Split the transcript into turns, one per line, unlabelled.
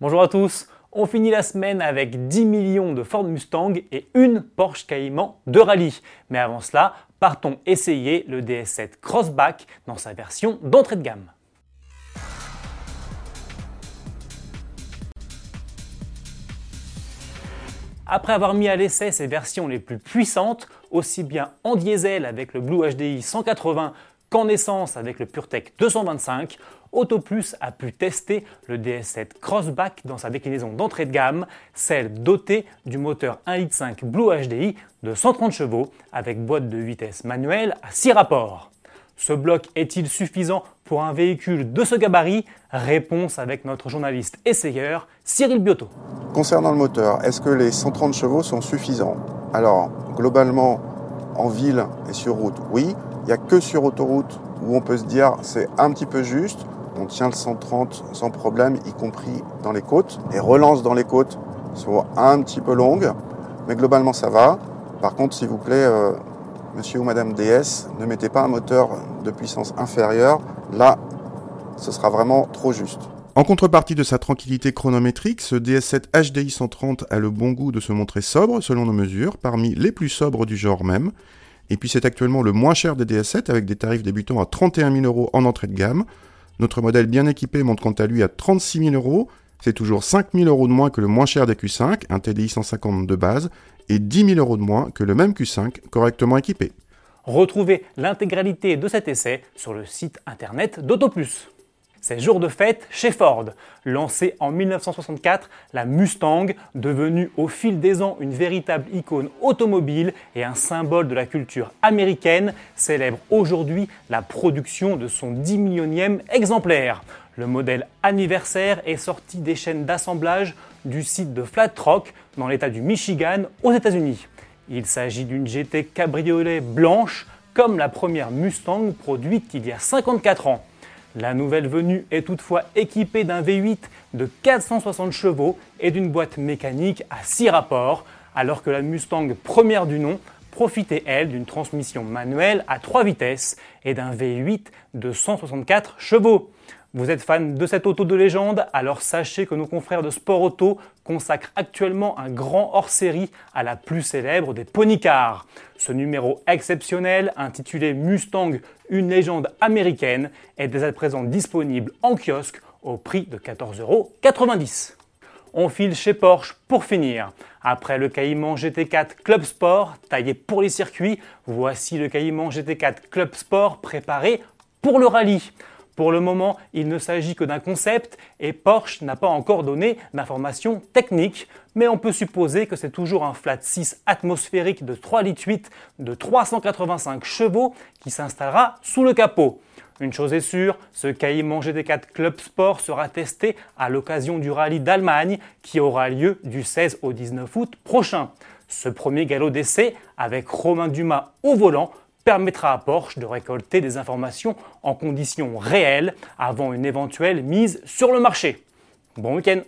Bonjour à tous, on finit la semaine avec 10 millions de Ford Mustang et une Porsche Cayman de rallye. Mais avant cela, partons essayer le DS7 Crossback dans sa version d'entrée de gamme. Après avoir mis à l'essai ses versions les plus puissantes, aussi bien en diesel avec le Blue HDI 180 qu'en essence avec le PureTech 225, AutoPlus a pu tester le DS7 Crossback dans sa déclinaison d'entrée de gamme, celle dotée du moteur 1.5 Blue HDI de 130 chevaux avec boîte de vitesse manuelle à 6 rapports. Ce bloc est-il suffisant pour un véhicule de ce gabarit? Réponse avec notre journaliste essayeur Cyril Biotto.
Concernant le moteur, est-ce que les 130 chevaux sont suffisants? Alors, globalement, en ville et sur route, oui. Il n'y a que sur autoroute où on peut se dire c'est un petit peu juste. On tient le 130 sans problème, y compris dans les côtes. Les relances dans les côtes sont un petit peu longues, mais globalement ça va. Par contre, s'il vous plaît, euh, monsieur ou madame DS, ne mettez pas un moteur de puissance inférieure. Là, ce sera vraiment trop juste.
En contrepartie de sa tranquillité chronométrique, ce DS7 HDI 130 a le bon goût de se montrer sobre selon nos mesures, parmi les plus sobres du genre même. Et puis c'est actuellement le moins cher des DS7 avec des tarifs débutant à 31 000 euros en entrée de gamme. Notre modèle bien équipé monte quant à lui à 36 000 euros. C'est toujours 5 000 euros de moins que le moins cher des Q5, un TDI 150 de base, et 10 000 euros de moins que le même Q5 correctement équipé.
Retrouvez l'intégralité de cet essai sur le site internet d'AutoPlus. C'est jour de fête chez Ford. Lancée en 1964, la Mustang, devenue au fil des ans une véritable icône automobile et un symbole de la culture américaine, célèbre aujourd'hui la production de son 10 millionième exemplaire. Le modèle anniversaire est sorti des chaînes d'assemblage du site de Flat Rock dans l'État du Michigan aux États-Unis. Il s'agit d'une GT cabriolet blanche comme la première Mustang produite il y a 54 ans. La nouvelle venue est toutefois équipée d'un V8 de 460 chevaux et d'une boîte mécanique à 6 rapports, alors que la Mustang première du nom profitait elle d'une transmission manuelle à 3 vitesses et d'un V8 de 164 chevaux. Vous êtes fan de cette auto de légende? Alors sachez que nos confrères de Sport Auto consacrent actuellement un grand hors-série à la plus célèbre des ponycars. Ce numéro exceptionnel, intitulé Mustang, une légende américaine, est dès à présent disponible en kiosque au prix de 14,90€. On file chez Porsche pour finir. Après le Cayman GT4 Club Sport, taillé pour les circuits, voici le Cayman GT4 Club Sport préparé pour le rallye. Pour le moment, il ne s'agit que d'un concept et Porsche n'a pas encore donné d'informations techniques, mais on peut supposer que c'est toujours un flat 6 atmosphérique de 3 litres 8 de 385 chevaux qui s'installera sous le capot. Une chose est sûre, ce Cayman GT4 Club Sport sera testé à l'occasion du rallye d'Allemagne qui aura lieu du 16 au 19 août prochain. Ce premier galop d'essai, avec Romain Dumas au volant, permettra à Porsche de récolter des informations en conditions réelles avant une éventuelle mise sur le marché. Bon week-end